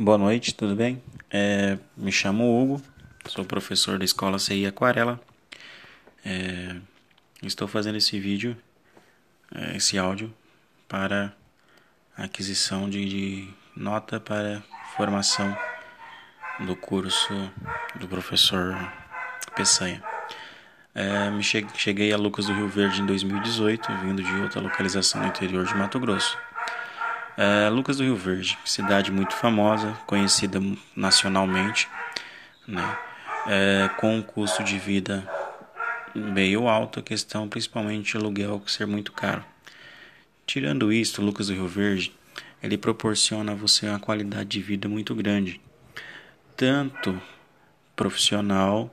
Boa noite, tudo bem? É, me chamo Hugo, sou professor da escola CI Aquarela. É, estou fazendo esse vídeo, é, esse áudio, para aquisição de, de nota para formação do curso do professor Peçanha. É, me cheguei a Lucas do Rio Verde em 2018, vindo de outra localização no interior de Mato Grosso. É, Lucas do Rio Verde, cidade muito famosa, conhecida nacionalmente, né? É, com um custo de vida meio alto, a questão principalmente o aluguel ser muito caro. Tirando isso, Lucas do Rio Verde, ele proporciona a você uma qualidade de vida muito grande, tanto profissional,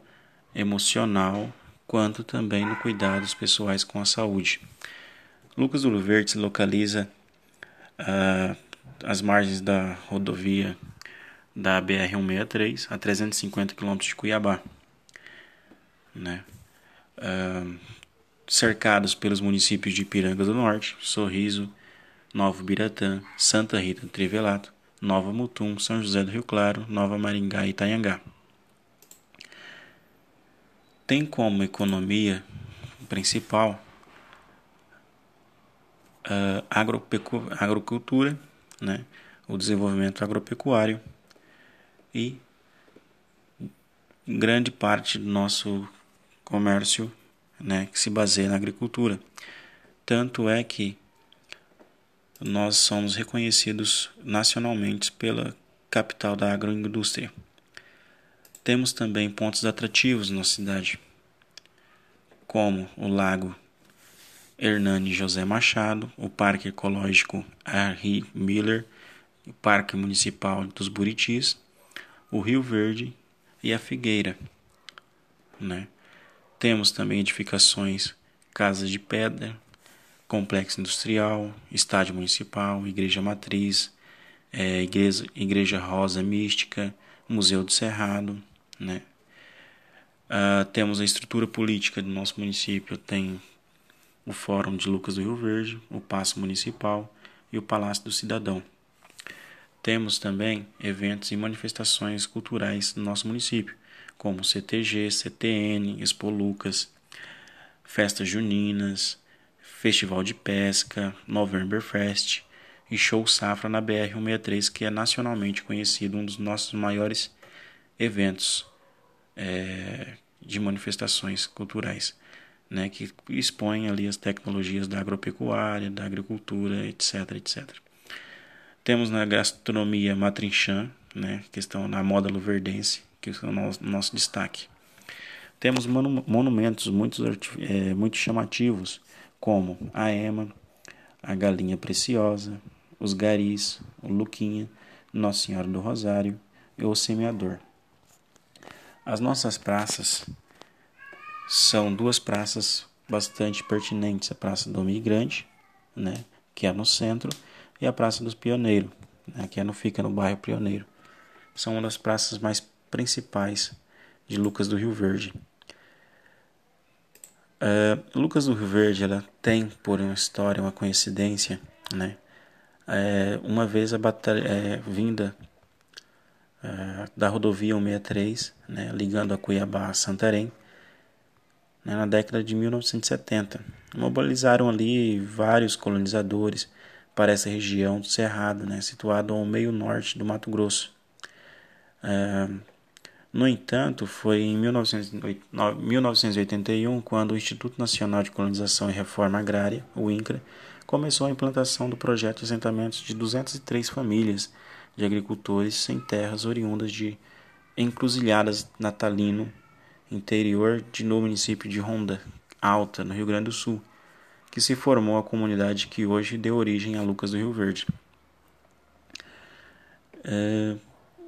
emocional, quanto também no cuidados pessoais com a saúde. Lucas do Rio Verde se localiza uh, as margens da rodovia da BR-163 a 350 km de Cuiabá, né? Uh, cercados pelos municípios de Ipiranga do Norte, Sorriso, Novo Biratã, Santa Rita do Trivelato, Nova Mutum, São José do Rio Claro, Nova Maringá e Itanhangá. Tem como economia principal uh, agrocultura, né, o desenvolvimento agropecuário e grande parte do nosso comércio né, que se baseia na agricultura. Tanto é que nós somos reconhecidos nacionalmente pela capital da agroindústria. Temos também pontos atrativos na cidade, como o Lago Hernani José Machado, o Parque Ecológico Henri Miller, o Parque Municipal dos Buritis, o Rio Verde e a Figueira. Né? Temos também edificações, casas de pedra, complexo industrial, estádio municipal, igreja matriz, é, igreja, igreja Rosa Mística, Museu do Cerrado. Né? Uh, temos a estrutura política do nosso município, tem o Fórum de Lucas do Rio Verde, o Paço Municipal e o Palácio do Cidadão. Temos também eventos e manifestações culturais no nosso município, como CTG, CTN, Expo Lucas, festas juninas, Festival de Pesca, Novemberfest e Show Safra na BR-163, que é nacionalmente conhecido, um dos nossos maiores eventos é, de manifestações culturais né, que expõe ali as tecnologias da agropecuária, da agricultura, etc, etc. Temos na gastronomia matrinchã, né, questão na moda luverdense, que é o nosso, nosso destaque. Temos monu monumentos muito, é, muito chamativos, como a Ema, a Galinha Preciosa, os Garis, o Luquinha, Nossa Senhora do Rosário e o Semeador. As nossas praças são duas praças bastante pertinentes: a Praça do Migrante, né, que é no centro, e a Praça dos Pioneiros, né, que é no, fica no bairro Pioneiro. São uma das praças mais principais de Lucas do Rio Verde. Uh, Lucas do Rio Verde ela tem por uma história, uma coincidência, né? É, uma vez a batalha é, vinda uh, da rodovia 163, né, ligando a Cuiabá a Santarém, né, na década de 1970. Mobilizaram ali vários colonizadores para essa região do Cerrado, né, situado ao meio norte do Mato Grosso. É, no entanto, foi em 1981 quando o Instituto Nacional de Colonização e Reforma Agrária, o INCRA, começou a implantação do projeto de assentamentos de 203 famílias de agricultores sem terras oriundas de encruzilhadas natalino interior de, no município de Ronda Alta, no Rio Grande do Sul, que se formou a comunidade que hoje deu origem a Lucas do Rio Verde. É,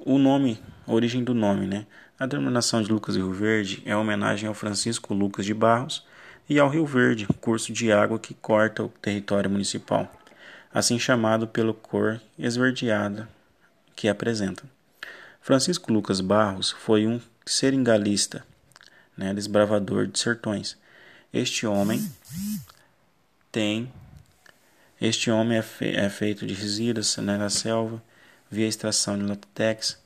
o nome, a origem do nome, né? A denominação de Lucas do Rio Verde é homenagem ao Francisco Lucas de Barros e ao Rio Verde, curso de água que corta o território municipal, assim chamado pelo cor esverdeada que apresenta. Francisco Lucas Barros foi um seringalista né, desbravador de sertões. Este homem tem este homem é, fe é feito de resíduos né, na selva, via extração de latex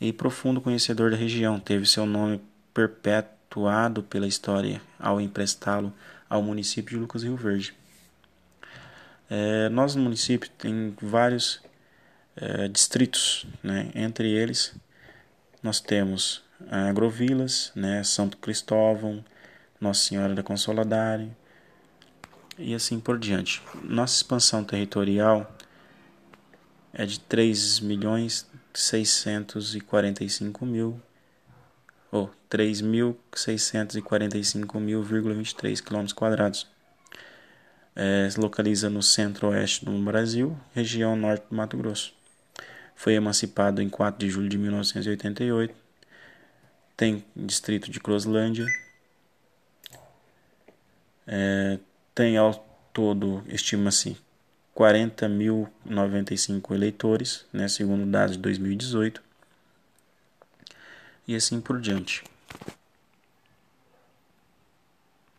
e profundo conhecedor da região, teve seu nome perpetuado pela história ao emprestá-lo ao município de Lucas Rio Verde. É, nosso município tem vários é, distritos, né? entre eles nós temos Agrovilas, né? Santo Cristóvão, Nossa Senhora da Consoladare e assim por diante. Nossa expansão territorial é de 3 milhões 645 mil ou oh, 3.645.023 km quadrados. É, localiza no centro-oeste do Brasil, região norte do Mato Grosso. Foi emancipado em 4 de julho de 1988. Tem distrito de Croslândia. É, tem ao todo, estima-se, 40.095 eleitores, né, segundo dados de 2018, e assim por diante.